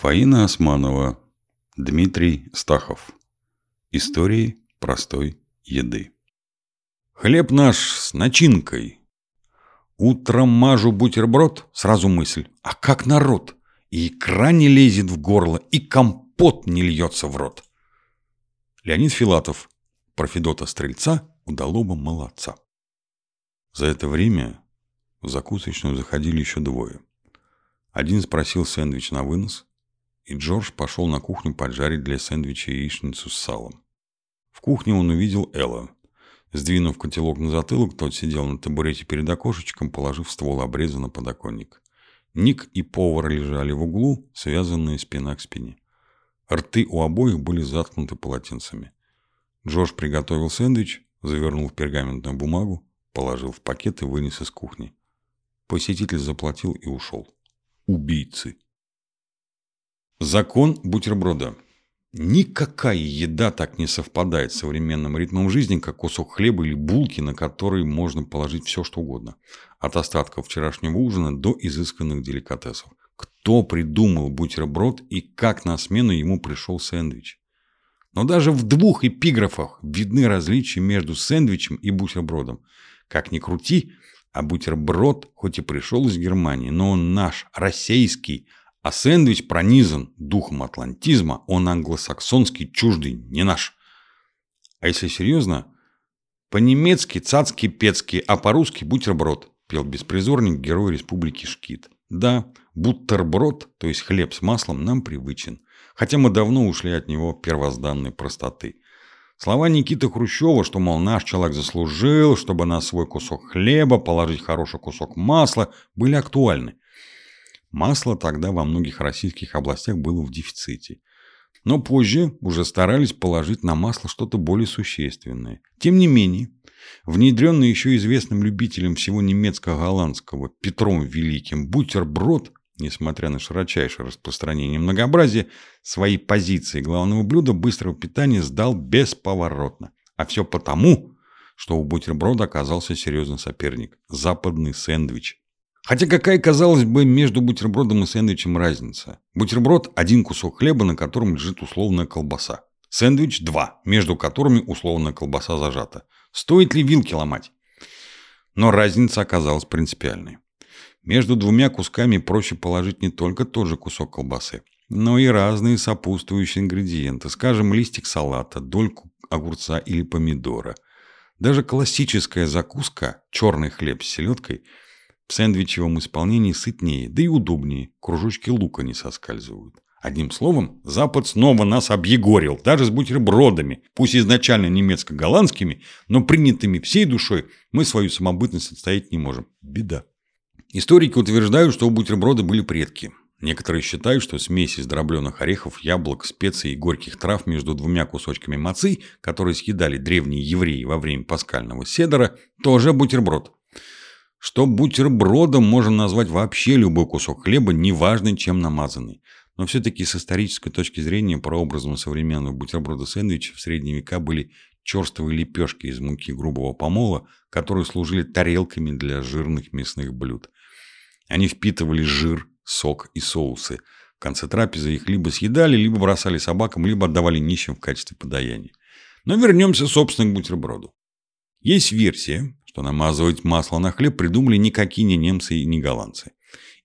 Фаина Османова, Дмитрий Стахов. Истории простой еды. Хлеб наш с начинкой. Утром мажу бутерброд, сразу мысль, а как народ? И икра не лезет в горло, и компот не льется в рот. Леонид Филатов, про Федота Стрельца, удалоба молодца. За это время в закусочную заходили еще двое. Один спросил сэндвич на вынос, и Джордж пошел на кухню поджарить для сэндвича яичницу с салом. В кухне он увидел Элла. Сдвинув котелок на затылок, тот сидел на табурете перед окошечком, положив ствол обреза на подоконник. Ник и повар лежали в углу, связанные спина к спине. Рты у обоих были заткнуты полотенцами. Джордж приготовил сэндвич, завернул в пергаментную бумагу, положил в пакет и вынес из кухни. Посетитель заплатил и ушел. Убийцы. Закон бутерброда. Никакая еда так не совпадает с современным ритмом жизни, как кусок хлеба или булки, на которые можно положить все, что угодно. От остатков вчерашнего ужина до изысканных деликатесов. Кто придумал бутерброд и как на смену ему пришел сэндвич? Но даже в двух эпиграфах видны различия между сэндвичем и бутербродом. Как ни крути, а бутерброд хоть и пришел из Германии, но он наш, российский, а сэндвич пронизан духом атлантизма, он англосаксонский, чуждый, не наш. А если серьезно, по-немецки цацкий пецкий, а по-русски бутерброд, пел беспризорник герой республики Шкит. Да, бутерброд, то есть хлеб с маслом, нам привычен, хотя мы давно ушли от него первозданной простоты. Слова Никиты Хрущева, что, мол, наш человек заслужил, чтобы на свой кусок хлеба положить хороший кусок масла, были актуальны. Масло тогда во многих российских областях было в дефиците. Но позже уже старались положить на масло что-то более существенное. Тем не менее, внедренный еще известным любителем всего немецко-голландского Петром Великим бутерброд, несмотря на широчайшее распространение многообразия, свои позиции главного блюда быстрого питания сдал бесповоротно. А все потому, что у бутерброда оказался серьезный соперник – западный сэндвич. Хотя какая, казалось бы, между бутербродом и сэндвичем разница? Бутерброд – один кусок хлеба, на котором лежит условная колбаса. Сэндвич – два, между которыми условная колбаса зажата. Стоит ли вилки ломать? Но разница оказалась принципиальной. Между двумя кусками проще положить не только тот же кусок колбасы, но и разные сопутствующие ингредиенты, скажем, листик салата, дольку огурца или помидора. Даже классическая закуска – черный хлеб с селедкой – в сэндвичевом исполнении сытнее, да и удобнее. Кружочки лука не соскальзывают. Одним словом, Запад снова нас объегорил, даже с бутербродами, пусть изначально немецко-голландскими, но принятыми всей душой, мы свою самобытность отстоять не можем. Беда. Историки утверждают, что у бутерброда были предки. Некоторые считают, что смесь из дробленых орехов, яблок, специй и горьких трав между двумя кусочками мацы, которые съедали древние евреи во время пасхального седора, тоже бутерброд что бутербродом можно назвать вообще любой кусок хлеба, неважно чем намазанный. Но все-таки с исторической точки зрения прообразом современного бутерброда сэндвича в средние века были черствые лепешки из муки грубого помола, которые служили тарелками для жирных мясных блюд. Они впитывали жир, сок и соусы. В конце трапезы их либо съедали, либо бросали собакам, либо отдавали нищим в качестве подаяния. Но вернемся, собственно, к бутерброду. Есть версия, что намазывать масло на хлеб придумали никакие не немцы и не голландцы.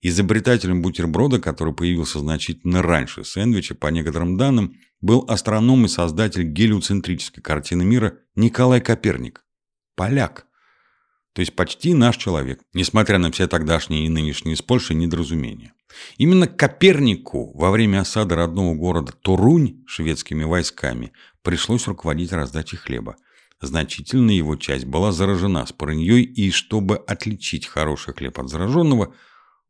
Изобретателем бутерброда, который появился значительно раньше сэндвича, по некоторым данным, был астроном и создатель гелиоцентрической картины мира Николай Коперник. Поляк. То есть почти наш человек, несмотря на все тогдашние и нынешние с Польшей недоразумения. Именно Копернику во время осады родного города Турунь шведскими войсками пришлось руководить раздачей хлеба. Значительная его часть была заражена спорыньей, и чтобы отличить хороший хлеб от зараженного,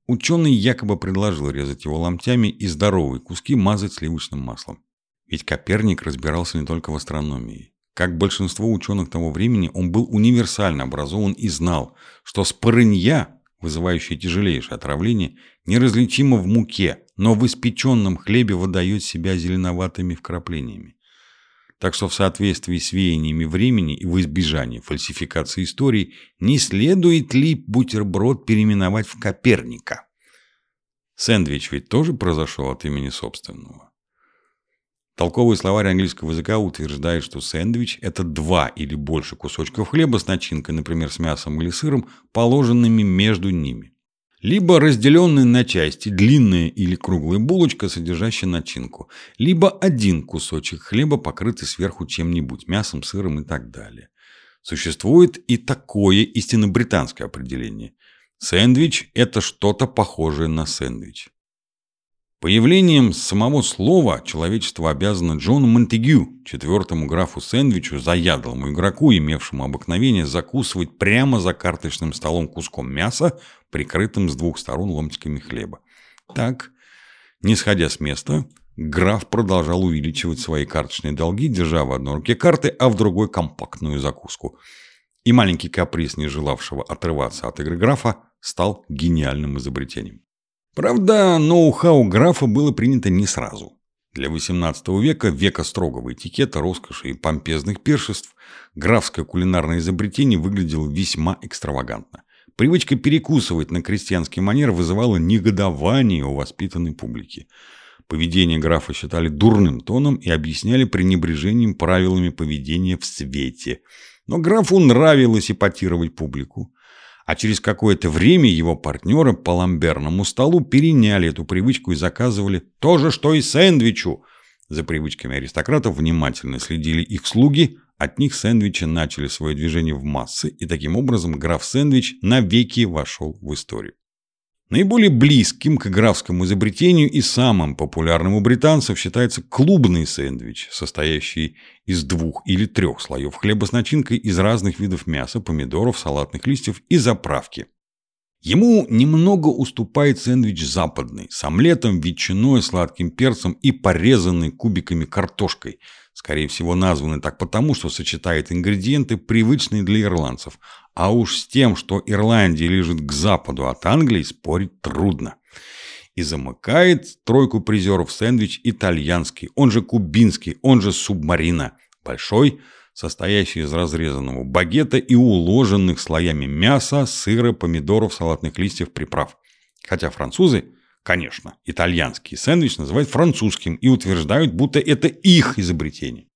ученый якобы предложил резать его ломтями и здоровые куски мазать сливочным маслом. Ведь Коперник разбирался не только в астрономии. Как большинство ученых того времени, он был универсально образован и знал, что спорынья, вызывающая тяжелейшее отравление, неразличима в муке, но в испеченном хлебе выдает себя зеленоватыми вкраплениями. Так что в соответствии с веяниями времени и в избежании фальсификации истории не следует ли бутерброд переименовать в Коперника? Сэндвич ведь тоже произошел от имени собственного. Толковый словарь английского языка утверждает, что сэндвич – это два или больше кусочков хлеба с начинкой, например, с мясом или сыром, положенными между ними. Либо разделенная на части длинная или круглая булочка, содержащая начинку. Либо один кусочек хлеба, покрытый сверху чем-нибудь, мясом, сыром и так далее. Существует и такое истинно британское определение. Сэндвич – это что-то похожее на сэндвич. Появлением самого слова человечество обязано Джону Монтегю, четвертому графу Сэндвичу, заядлому игроку, имевшему обыкновение закусывать прямо за карточным столом куском мяса, прикрытым с двух сторон ломтиками хлеба. Так, не сходя с места, граф продолжал увеличивать свои карточные долги, держа в одной руке карты, а в другой компактную закуску. И маленький каприз, не желавшего отрываться от игры графа, стал гениальным изобретением. Правда, ноу-хау графа было принято не сразу. Для XVIII века, века строгого этикета, роскоши и помпезных пиршеств, графское кулинарное изобретение выглядело весьма экстравагантно. Привычка перекусывать на крестьянский манер вызывала негодование у воспитанной публики. Поведение графа считали дурным тоном и объясняли пренебрежением правилами поведения в свете. Но графу нравилось эпатировать публику а через какое-то время его партнеры по ламберному столу переняли эту привычку и заказывали то же, что и сэндвичу. За привычками аристократов внимательно следили их слуги, от них сэндвичи начали свое движение в массы, и таким образом граф Сэндвич навеки вошел в историю. Наиболее близким к графскому изобретению и самым популярным у британцев считается клубный сэндвич, состоящий из двух или трех слоев хлеба с начинкой из разных видов мяса, помидоров, салатных листьев и заправки. Ему немного уступает сэндвич западный, с омлетом, ветчиной, сладким перцем и порезанной кубиками картошкой – Скорее всего, названы так потому, что сочетает ингредиенты, привычные для ирландцев. А уж с тем, что Ирландия лежит к западу от Англии, спорить трудно. И замыкает тройку призеров сэндвич итальянский, он же кубинский, он же субмарина. Большой, состоящий из разрезанного багета и уложенных слоями мяса, сыра, помидоров, салатных листьев, приправ. Хотя французы Конечно, итальянский сэндвич называют французским и утверждают, будто это их изобретение.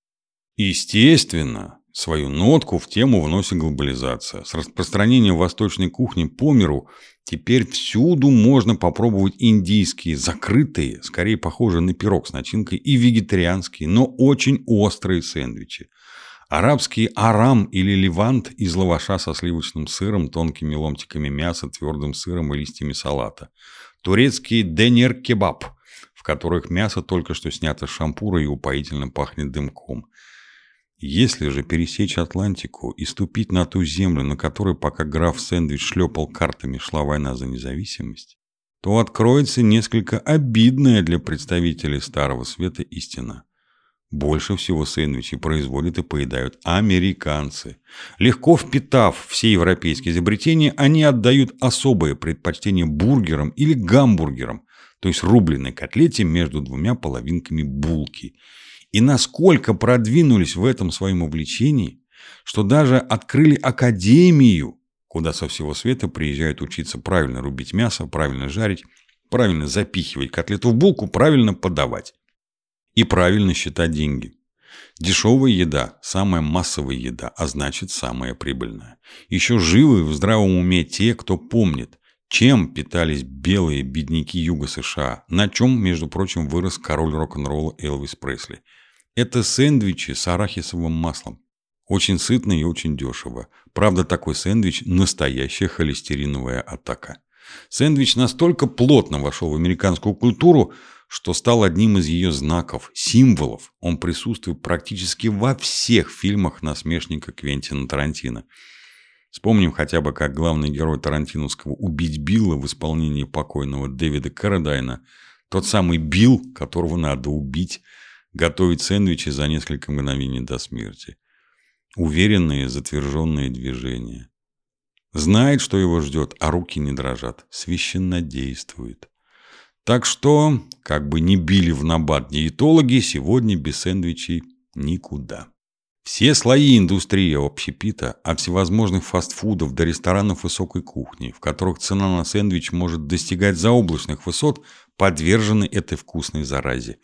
Естественно, свою нотку в тему вносит глобализация. С распространением восточной кухни по миру теперь всюду можно попробовать индийские, закрытые, скорее похожие на пирог с начинкой, и вегетарианские, но очень острые сэндвичи. Арабский арам или левант из лаваша со сливочным сыром, тонкими ломтиками мяса, твердым сыром и листьями салата – турецкий денер-кебаб, в которых мясо только что снято с шампура и упоительно пахнет дымком. Если же пересечь Атлантику и ступить на ту землю, на которой пока граф Сэндвич шлепал картами шла война за независимость, то откроется несколько обидная для представителей Старого Света истина. Больше всего сэндвичей производят и поедают американцы. Легко впитав все европейские изобретения, они отдают особое предпочтение бургерам или гамбургерам, то есть рубленой котлете между двумя половинками булки. И насколько продвинулись в этом своем увлечении, что даже открыли академию, куда со всего света приезжают учиться правильно рубить мясо, правильно жарить, правильно запихивать котлету в булку, правильно подавать и правильно считать деньги. Дешевая еда – самая массовая еда, а значит самая прибыльная. Еще живы в здравом уме те, кто помнит, чем питались белые бедняки Юга США, на чем, между прочим, вырос король рок-н-ролла Элвис Пресли. Это сэндвичи с арахисовым маслом. Очень сытно и очень дешево. Правда, такой сэндвич – настоящая холестериновая атака. Сэндвич настолько плотно вошел в американскую культуру, что стал одним из ее знаков, символов. Он присутствует практически во всех фильмах насмешника Квентина Тарантино. Вспомним хотя бы, как главный герой Тарантиновского «Убить Билла» в исполнении покойного Дэвида Карадайна, тот самый Билл, которого надо убить, готовит сэндвичи за несколько мгновений до смерти. Уверенные, затверженные движения. Знает, что его ждет, а руки не дрожат. Священно действует. Так что, как бы ни били в набат диетологи, сегодня без сэндвичей никуда. Все слои индустрии общепита, от всевозможных фастфудов до ресторанов высокой кухни, в которых цена на сэндвич может достигать заоблачных высот, подвержены этой вкусной заразе.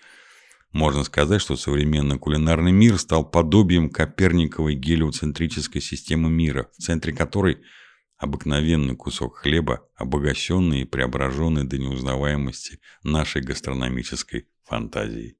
Можно сказать, что современный кулинарный мир стал подобием Коперниковой гелиоцентрической системы мира, в центре которой обыкновенный кусок хлеба, обогащенный и преображенный до неузнаваемости нашей гастрономической фантазией.